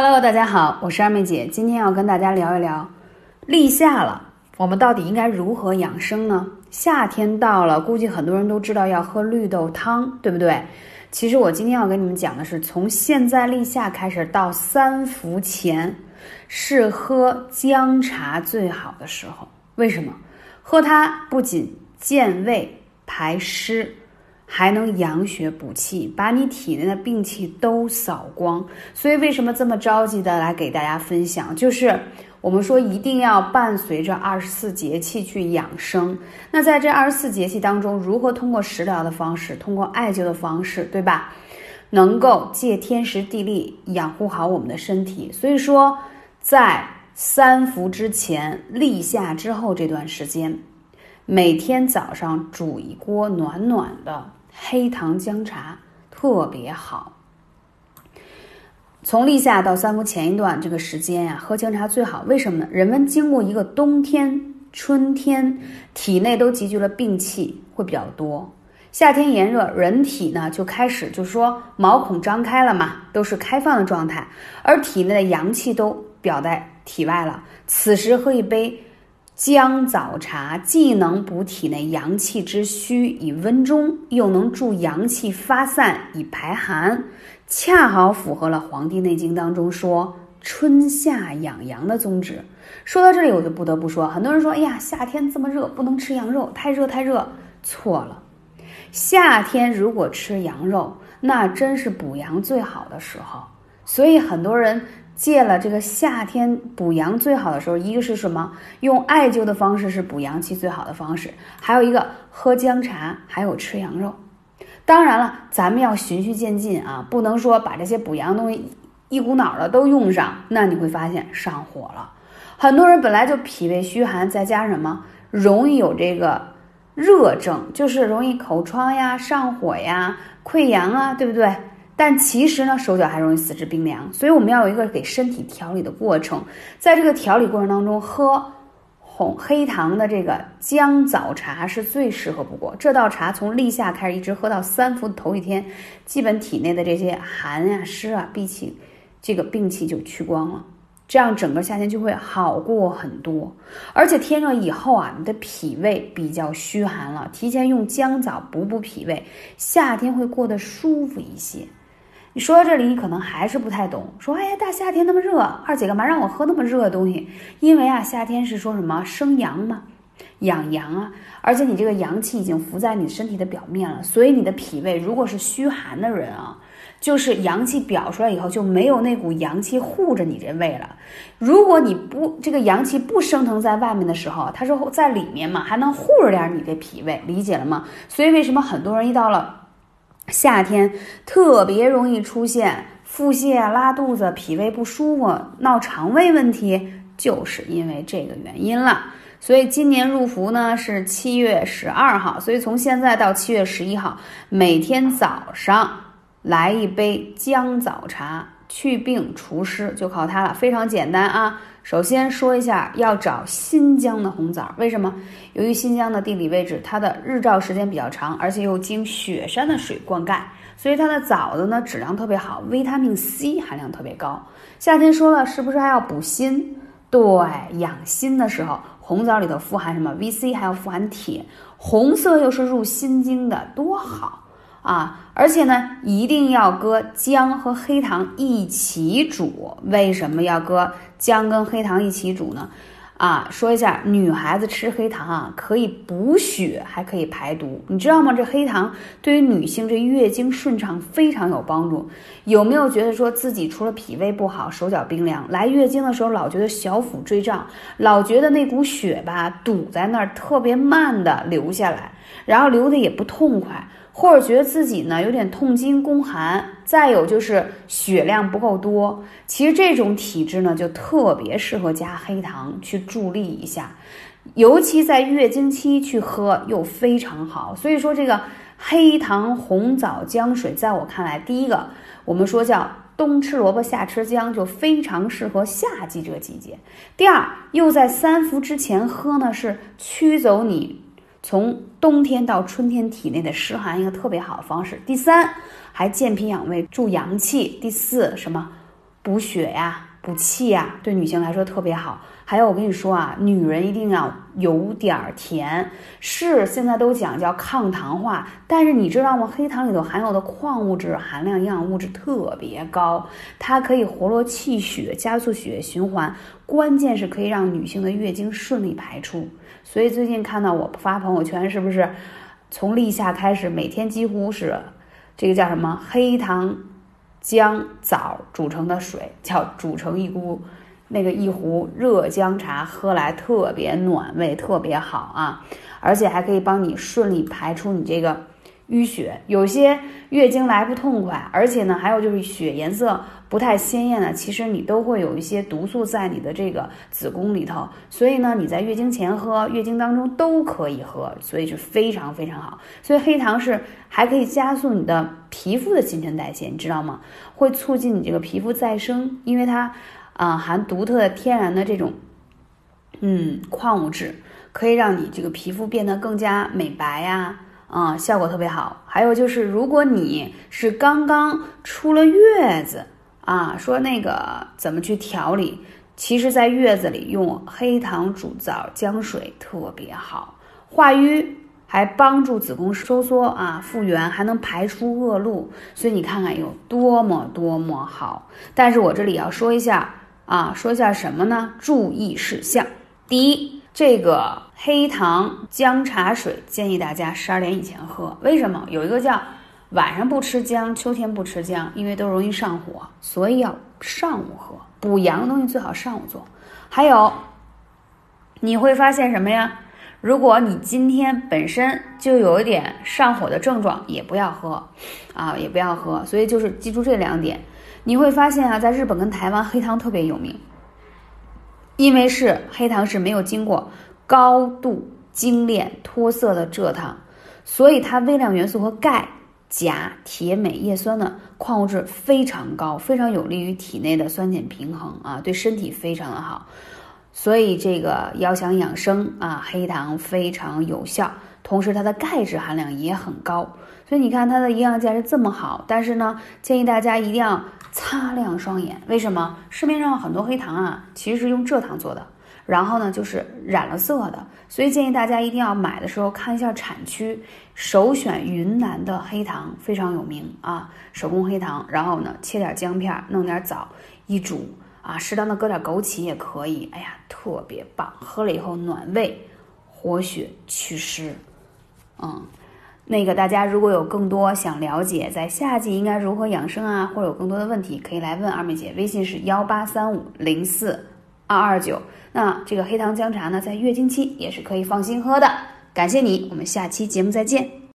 Hello，大家好，我是二妹姐，今天要跟大家聊一聊立夏了，我们到底应该如何养生呢？夏天到了，估计很多人都知道要喝绿豆汤，对不对？其实我今天要跟你们讲的是，从现在立夏开始到三伏前，是喝姜茶最好的时候。为什么？喝它不仅健胃排湿。还能养血补气，把你体内的病气都扫光。所以为什么这么着急的来给大家分享？就是我们说一定要伴随着二十四节气去养生。那在这二十四节气当中，如何通过食疗的方式，通过艾灸的方式，对吧？能够借天时地利养护好我们的身体。所以说，在三伏之前、立夏之后这段时间，每天早上煮一锅暖暖的。黑糖姜茶特别好。从立夏到三伏前一段这个时间呀，喝姜茶最好。为什么呢？人们经过一个冬天、春天，体内都积聚了病气，会比较多。夏天炎热，人体呢就开始就说毛孔张开了嘛，都是开放的状态，而体内的阳气都表在体外了。此时喝一杯。姜枣茶既能补体内阳气之虚以温中，又能助阳气发散以排寒，恰好符合了《黄帝内经》当中说春夏养阳的宗旨。说到这里，我就不得不说，很多人说：“哎呀，夏天这么热，不能吃羊肉，太热太热。”错了，夏天如果吃羊肉，那真是补阳最好的时候。所以很多人。借了这个夏天补阳最好的时候，一个是什么？用艾灸的方式是补阳气最好的方式，还有一个喝姜茶，还有吃羊肉。当然了，咱们要循序渐进啊，不能说把这些补阳东西一股脑的都用上，那你会发现上火了。很多人本来就脾胃虚寒，再加什么，容易有这个热症，就是容易口疮呀、上火呀、溃疡啊，对不对？但其实呢，手脚还容易四肢冰凉，所以我们要有一个给身体调理的过程。在这个调理过程当中，喝红黑糖的这个姜枣茶是最适合不过。这道茶从立夏开始一直喝到三伏头一天，基本体内的这些寒呀、湿啊、闭气，这个病气就去光了。这样整个夏天就会好过很多。而且天热以后啊，你的脾胃比较虚寒了，提前用姜枣补补脾胃，夏天会过得舒服一些。说到这里，你可能还是不太懂。说，哎呀，大夏天那么热，二姐干嘛让我喝那么热的东西？因为啊，夏天是说什么生阳嘛，养阳啊。而且你这个阳气已经浮在你身体的表面了，所以你的脾胃如果是虚寒的人啊，就是阳气表出来以后就没有那股阳气护着你这胃了。如果你不这个阳气不升腾在外面的时候，它是在里面嘛，还能护着点你这脾胃，理解了吗？所以为什么很多人一到了。夏天特别容易出现腹泻、拉肚子、脾胃不舒服、闹肠胃问题，就是因为这个原因了。所以今年入伏呢是七月十二号，所以从现在到七月十一号，每天早上来一杯姜枣茶。去病除湿就靠它了，非常简单啊！首先说一下，要找新疆的红枣，为什么？由于新疆的地理位置，它的日照时间比较长，而且又经雪山的水灌溉，所以它的枣子呢质量特别好，维他命 C 含量特别高。夏天说了，是不是还要补心？对，养心的时候，红枣里头富含什么？VC 还要富含铁，红色又是入心经的，多好！啊，而且呢，一定要搁姜和黑糖一起煮。为什么要搁姜跟黑糖一起煮呢？啊，说一下，女孩子吃黑糖啊，可以补血，还可以排毒，你知道吗？这黑糖对于女性这月经顺畅非常有帮助。有没有觉得说自己除了脾胃不好，手脚冰凉，来月经的时候老觉得小腹坠胀，老觉得那股血吧堵在那儿，特别慢的流下来，然后流的也不痛快。或者觉得自己呢有点痛经宫寒，再有就是血量不够多，其实这种体质呢就特别适合加黑糖去助力一下，尤其在月经期去喝又非常好。所以说这个黑糖红枣姜水，在我看来，第一个我们说叫冬吃萝卜夏吃姜，就非常适合夏季这个季节。第二，又在三伏之前喝呢，是驱走你。从冬天到春天，体内的湿寒一个特别好的方式。第三，还健脾养胃、助阳气。第四，什么？补血呀、补气呀，对女性来说特别好。还有，我跟你说啊，女人一定要有点儿甜。是现在都讲叫抗糖化，但是你知道吗？黑糖里头含有的矿物质含量、营养物质特别高，它可以活络气血，加速血液循环，关键是可以让女性的月经顺利排出。所以最近看到我发朋友圈，是不是从立夏开始，每天几乎是这个叫什么黑糖姜枣煮成的水，叫煮成一锅。那个一壶热姜茶喝来特别暖胃，特别好啊，而且还可以帮你顺利排出你这个淤血。有些月经来不痛快，而且呢，还有就是血颜色不太鲜艳的，其实你都会有一些毒素在你的这个子宫里头。所以呢，你在月经前喝，月经当中都可以喝，所以是非常非常好。所以黑糖是还可以加速你的皮肤的新陈代谢，你知道吗？会促进你这个皮肤再生，因为它。啊，含独特的天然的这种，嗯，矿物质，可以让你这个皮肤变得更加美白呀，啊效果特别好。还有就是，如果你是刚刚出了月子啊，说那个怎么去调理？其实，在月子里用黑糖煮枣姜水特别好，化瘀，还帮助子宫收缩啊复原，还能排出恶露，所以你看看有多么多么好。但是我这里要说一下。啊，说一下什么呢？注意事项。第一，这个黑糖姜茶水建议大家十二点以前喝。为什么？有一个叫晚上不吃姜，秋天不吃姜，因为都容易上火，所以要上午喝。补阳的东西最好上午做。还有，你会发现什么呀？如果你今天本身就有一点上火的症状，也不要喝，啊，也不要喝。所以就是记住这两点。你会发现啊，在日本跟台湾，黑糖特别有名，因为是黑糖是没有经过高度精炼脱色的蔗糖，所以它微量元素和钙、钾、铁、镁、叶酸的矿物质非常高，非常有利于体内的酸碱平衡啊，对身体非常的好。所以这个要想养生啊，黑糖非常有效，同时它的钙质含量也很高，所以你看它的营养价值这么好，但是呢，建议大家一定要。擦亮双眼，为什么市面上很多黑糖啊，其实是用蔗糖做的，然后呢就是染了色的，所以建议大家一定要买的时候看一下产区，首选云南的黑糖非常有名啊，手工黑糖，然后呢切点姜片，弄点枣一煮啊，适当的搁点枸杞也可以，哎呀特别棒，喝了以后暖胃、活血、祛湿，嗯。那个大家如果有更多想了解在夏季应该如何养生啊，或者有更多的问题，可以来问二妹姐，微信是幺八三五零四。二二九。那这个黑糖姜茶呢，在月经期也是可以放心喝的。感谢你，我们下期节目再见。